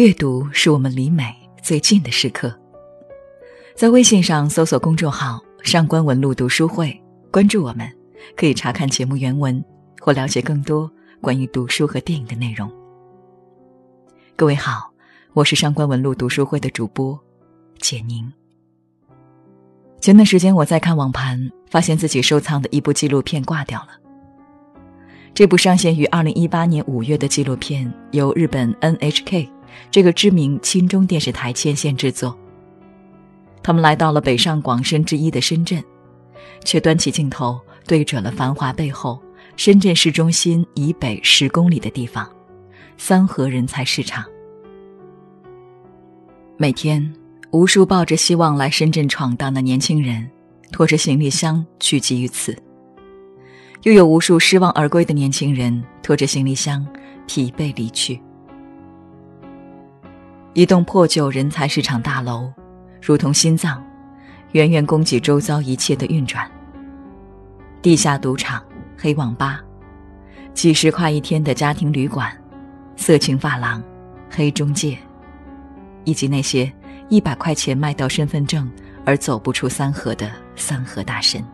阅读是我们离美最近的时刻。在微信上搜索公众号“上官文露读书会”，关注我们，可以查看节目原文或了解更多关于读书和电影的内容。各位好，我是上官文露读书会的主播简宁。前段时间我在看网盘，发现自己收藏的一部纪录片挂掉了。这部上线于二零一八年五月的纪录片，由日本 NHK 这个知名亲中电视台牵线制作。他们来到了北上广深之一的深圳，却端起镜头对准了繁华背后深圳市中心以北十公里的地方——三河人才市场。每天。无数抱着希望来深圳闯荡的年轻人，拖着行李箱聚集于此；又有无数失望而归的年轻人，拖着行李箱疲惫离去。一栋破旧人才市场大楼，如同心脏，远远供给周遭一切的运转。地下赌场、黑网吧，几十块一天的家庭旅馆，色情发廊、黑中介，以及那些。一百块钱卖掉身份证而走不出三河的三河大神，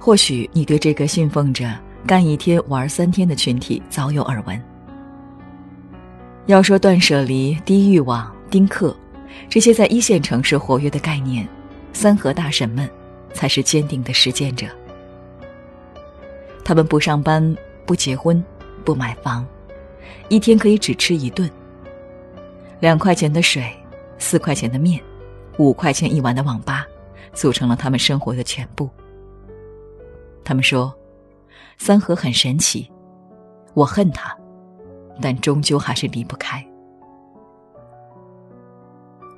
或许你对这个信奉着干一天玩三天的群体早有耳闻。要说断舍离、低欲望、丁克这些在一线城市活跃的概念，三河大神们才是坚定的实践者。他们不上班、不结婚、不买房，一天可以只吃一顿。两块钱的水，四块钱的面，五块钱一晚的网吧，组成了他们生活的全部。他们说，三河很神奇，我恨他，但终究还是离不开。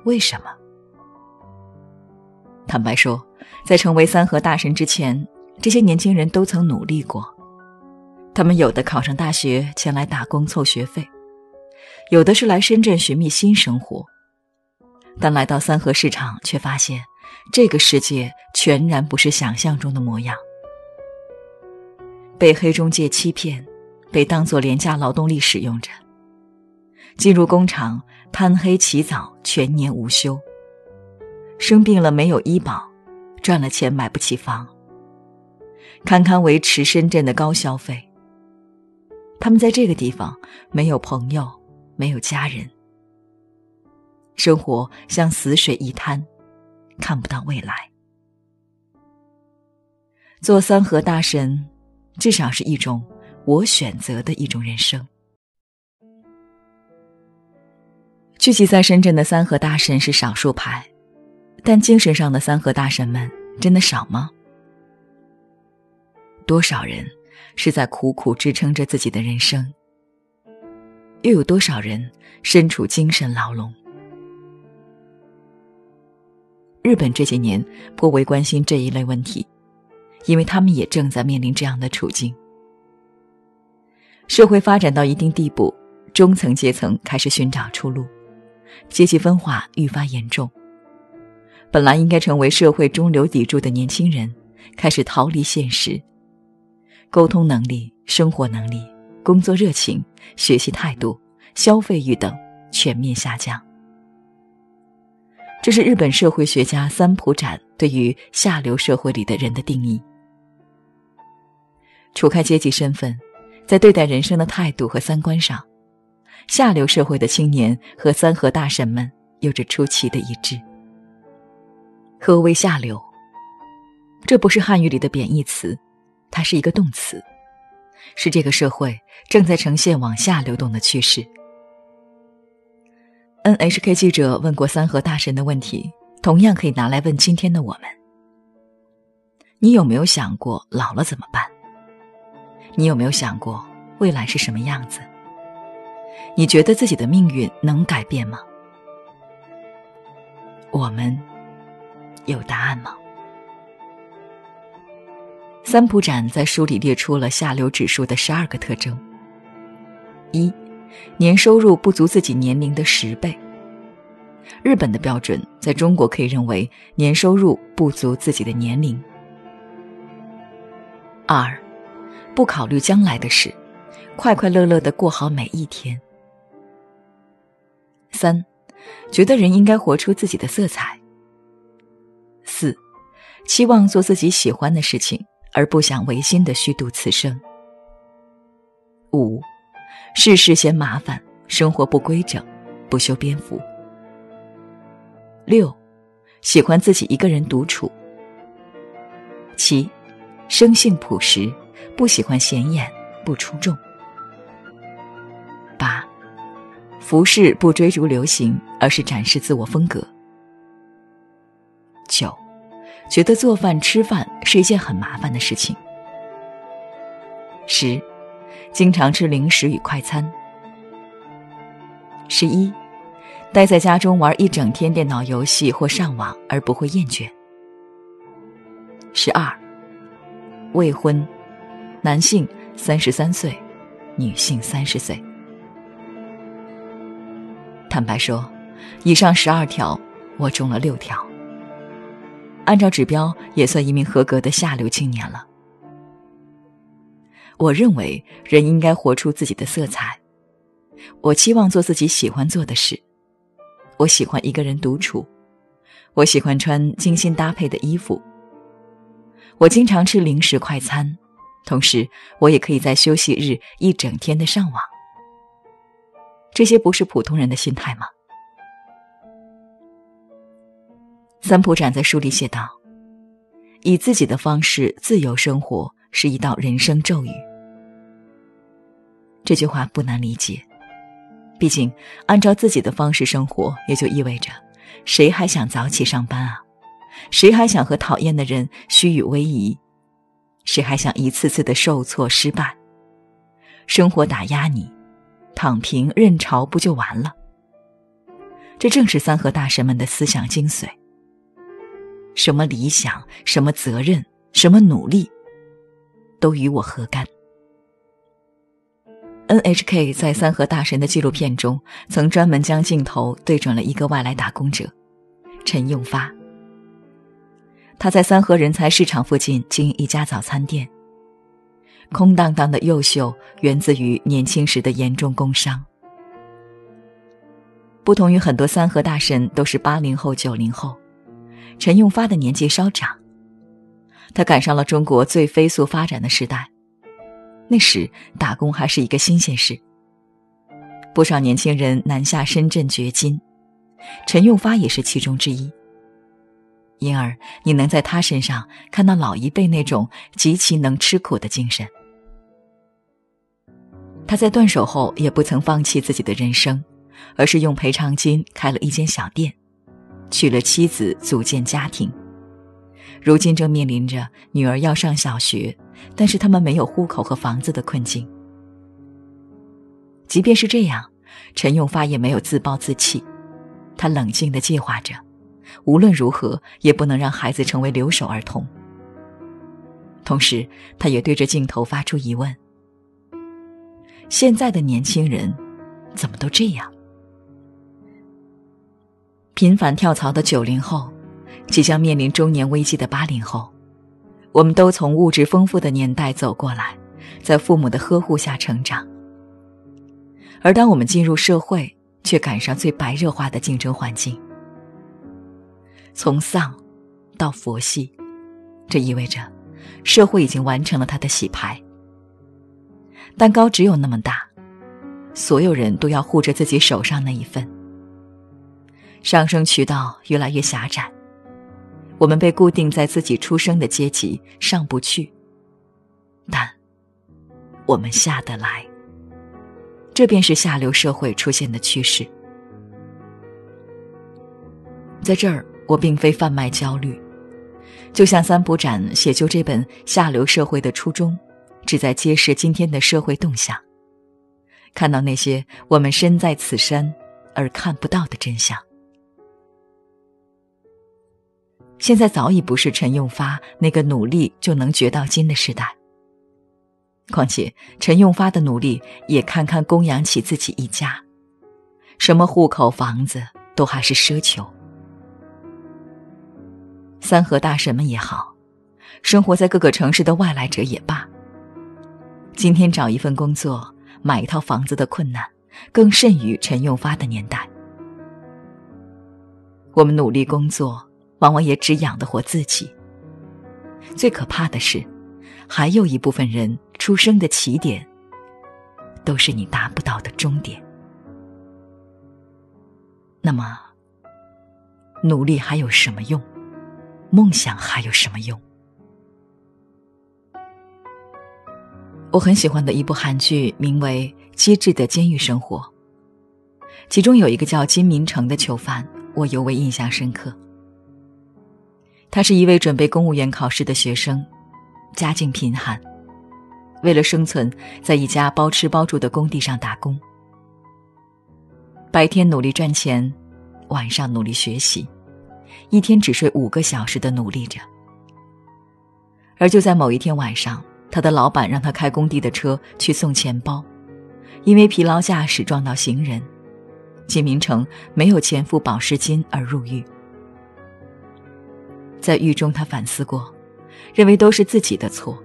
为什么？坦白说，在成为三河大神之前，这些年轻人都曾努力过。他们有的考上大学，前来打工凑学费。有的是来深圳寻觅新生活，但来到三河市场，却发现这个世界全然不是想象中的模样。被黑中介欺骗，被当作廉价劳动力使用着；进入工厂贪黑起早，全年无休；生病了没有医保，赚了钱买不起房，堪堪维持深圳的高消费。他们在这个地方没有朋友。没有家人，生活像死水一滩，看不到未来。做三河大神，至少是一种我选择的一种人生。聚集在深圳的三河大神是少数派，但精神上的三河大神们真的少吗？多少人是在苦苦支撑着自己的人生？又有多少人身处精神牢笼？日本这些年颇为关心这一类问题，因为他们也正在面临这样的处境。社会发展到一定地步，中层阶层开始寻找出路，阶级分化愈发严重。本来应该成为社会中流砥柱的年轻人，开始逃离现实，沟通能力、生活能力。工作热情、学习态度、消费欲等全面下降。这是日本社会学家三浦展对于下流社会里的人的定义。除开阶级身份，在对待人生的态度和三观上，下流社会的青年和三和大神们有着出奇的一致。何为下流？这不是汉语里的贬义词，它是一个动词。是这个社会正在呈现往下流动的趋势。NHK 记者问过三河大神的问题，同样可以拿来问今天的我们：你有没有想过老了怎么办？你有没有想过未来是什么样子？你觉得自己的命运能改变吗？我们有答案吗？三浦展在书里列出了下流指数的十二个特征：一，年收入不足自己年龄的十倍。日本的标准在中国可以认为年收入不足自己的年龄。二，不考虑将来的事，快快乐乐的过好每一天。三，觉得人应该活出自己的色彩。四，期望做自己喜欢的事情，而不想违心的虚度此生。五，事事嫌麻烦，生活不规整，不修边幅。六，喜欢自己一个人独处。七，生性朴实，不喜欢显眼，不出众。八，服饰不追逐流行，而是展示自我风格。九，觉得做饭吃饭是一件很麻烦的事情。十，经常吃零食与快餐。十一，待在家中玩一整天电脑游戏或上网而不会厌倦。十二，未婚，男性三十三岁，女性三十岁。坦白说，以上十二条我中了六条。按照指标，也算一名合格的下流青年了。我认为人应该活出自己的色彩。我期望做自己喜欢做的事。我喜欢一个人独处。我喜欢穿精心搭配的衣服。我经常吃零食快餐，同时我也可以在休息日一整天的上网。这些不是普通人的心态吗？三浦展在书里写道：“以自己的方式自由生活是一道人生咒语。”这句话不难理解，毕竟按照自己的方式生活，也就意味着谁还想早起上班啊？谁还想和讨厌的人虚与委蛇？谁还想一次次的受挫失败？生活打压你，躺平认潮不就完了？这正是三和大神们的思想精髓。什么理想，什么责任，什么努力，都与我何干？NHK 在三和大神的纪录片中，曾专门将镜头对准了一个外来打工者陈用发。他在三和人才市场附近经营一家早餐店。空荡荡的优秀源自于年轻时的严重工伤。不同于很多三和大神都是八零后、九零后。陈用发的年纪稍长，他赶上了中国最飞速发展的时代。那时打工还是一个新鲜事，不少年轻人南下深圳掘金，陈用发也是其中之一。因而，你能在他身上看到老一辈那种极其能吃苦的精神。他在断手后也不曾放弃自己的人生，而是用赔偿金开了一间小店。娶了妻子，组建家庭。如今正面临着女儿要上小学，但是他们没有户口和房子的困境。即便是这样，陈永发也没有自暴自弃，他冷静地计划着，无论如何也不能让孩子成为留守儿童。同时，他也对着镜头发出疑问：现在的年轻人，怎么都这样？频繁跳槽的九零后，即将面临中年危机的八零后，我们都从物质丰富的年代走过来，在父母的呵护下成长。而当我们进入社会，却赶上最白热化的竞争环境。从丧到佛系，这意味着社会已经完成了它的洗牌。蛋糕只有那么大，所有人都要护着自己手上那一份。上升渠道越来越狭窄，我们被固定在自己出生的阶级上不去，但我们下得来。这便是下流社会出现的趋势。在这儿，我并非贩卖焦虑，就像三浦展写就这本《下流社会》的初衷，旨在揭示今天的社会动向，看到那些我们身在此山而看不到的真相。现在早已不是陈用发那个努力就能掘到金的时代。况且陈用发的努力也堪堪供养起自己一家，什么户口、房子都还是奢求。三和大神们也好，生活在各个城市的外来者也罢，今天找一份工作、买一套房子的困难，更甚于陈永发的年代。我们努力工作，往往也只养得活自己。最可怕的是，还有一部分人出生的起点，都是你达不到的终点。那么，努力还有什么用？梦想还有什么用？我很喜欢的一部韩剧，名为《机智的监狱生活》，其中有一个叫金明成的囚犯，我尤为印象深刻。他是一位准备公务员考试的学生，家境贫寒，为了生存，在一家包吃包住的工地上打工。白天努力赚钱，晚上努力学习，一天只睡五个小时的努力着。而就在某一天晚上，他的老板让他开工地的车去送钱包，因为疲劳驾驶撞到行人，金明成没有钱付保释金而入狱。在狱中，他反思过，认为都是自己的错。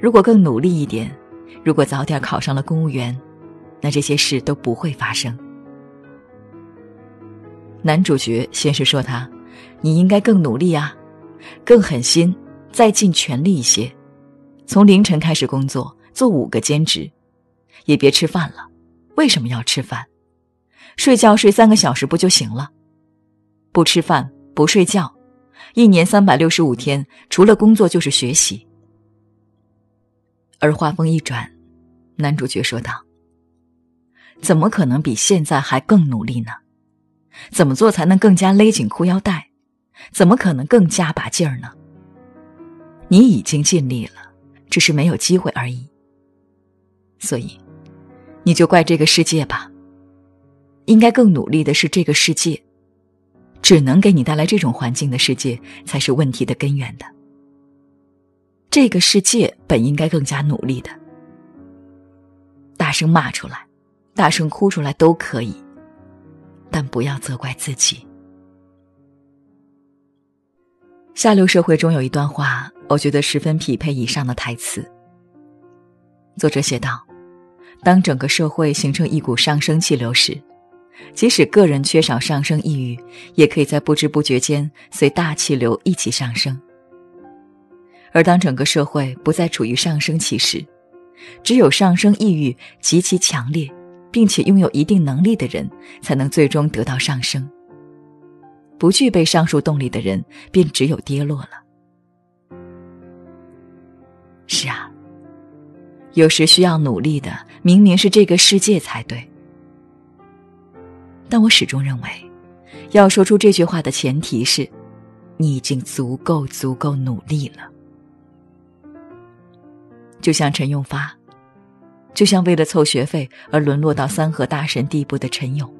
如果更努力一点，如果早点考上了公务员，那这些事都不会发生。男主角先是说他：“你应该更努力啊，更狠心，再尽全力一些，从凌晨开始工作，做五个兼职，也别吃饭了。为什么要吃饭？睡觉睡三个小时不就行了？不吃饭，不睡觉。”一年三百六十五天，除了工作就是学习。而话锋一转，男主角说道：“怎么可能比现在还更努力呢？怎么做才能更加勒紧裤腰带？怎么可能更加把劲儿呢？你已经尽力了，只是没有机会而已。所以，你就怪这个世界吧。应该更努力的是这个世界。”只能给你带来这种环境的世界，才是问题的根源的。这个世界本应该更加努力的。大声骂出来，大声哭出来都可以，但不要责怪自己。下流社会中有一段话，我觉得十分匹配以上的台词。作者写道：“当整个社会形成一股上升气流时。”即使个人缺少上升意欲，也可以在不知不觉间随大气流一起上升。而当整个社会不再处于上升期时，只有上升意欲极其强烈，并且拥有一定能力的人，才能最终得到上升。不具备上述动力的人，便只有跌落了。是啊，有时需要努力的，明明是这个世界才对。但我始终认为，要说出这句话的前提是，你已经足够足够努力了。就像陈永发，就像为了凑学费而沦落到三和大神地步的陈勇。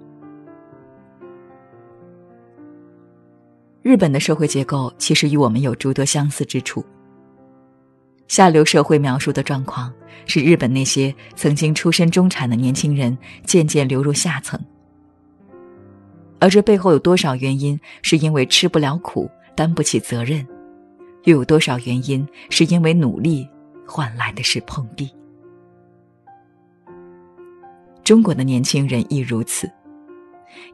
日本的社会结构其实与我们有诸多相似之处。下流社会描述的状况是日本那些曾经出身中产的年轻人渐渐流入下层。而这背后有多少原因是因为吃不了苦、担不起责任，又有多少原因是因为努力换来的是碰壁？中国的年轻人亦如此，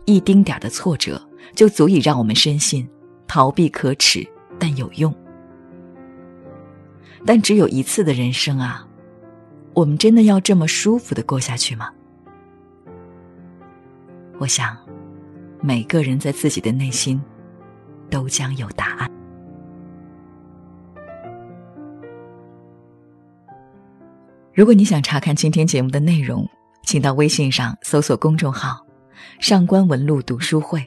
一丁点的挫折就足以让我们深信逃避可耻，但有用。但只有一次的人生啊，我们真的要这么舒服的过下去吗？我想。每个人在自己的内心，都将有答案。如果你想查看今天节目的内容，请到微信上搜索公众号“上官文露读书会”。